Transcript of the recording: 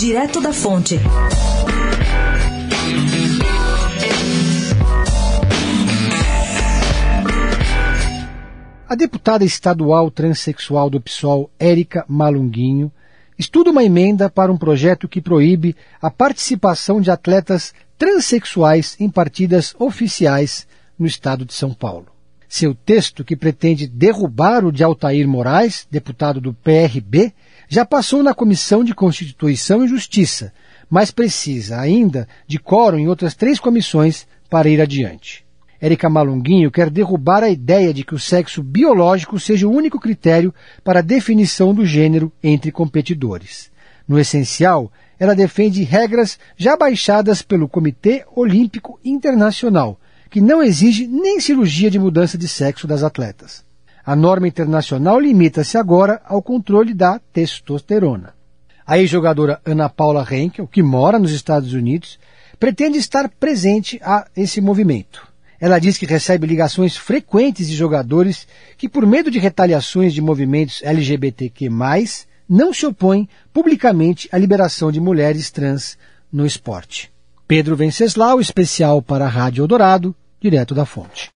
Direto da Fonte. A deputada estadual transexual do PSOL, Érica Malunguinho, estuda uma emenda para um projeto que proíbe a participação de atletas transexuais em partidas oficiais no estado de São Paulo. Seu texto, que pretende derrubar o de Altair Moraes, deputado do PRB, já passou na Comissão de Constituição e Justiça, mas precisa ainda de quórum em outras três comissões para ir adiante. Érica Malunguinho quer derrubar a ideia de que o sexo biológico seja o único critério para a definição do gênero entre competidores. No essencial, ela defende regras já baixadas pelo Comitê Olímpico Internacional, que não exige nem cirurgia de mudança de sexo das atletas. A norma internacional limita-se agora ao controle da testosterona. A ex-jogadora Ana Paula Henkel, que mora nos Estados Unidos, pretende estar presente a esse movimento. Ela diz que recebe ligações frequentes de jogadores que, por medo de retaliações de movimentos LGBTQ+, não se opõem publicamente à liberação de mulheres trans no esporte. Pedro Venceslau, especial para a Rádio Eldorado, direto da fonte.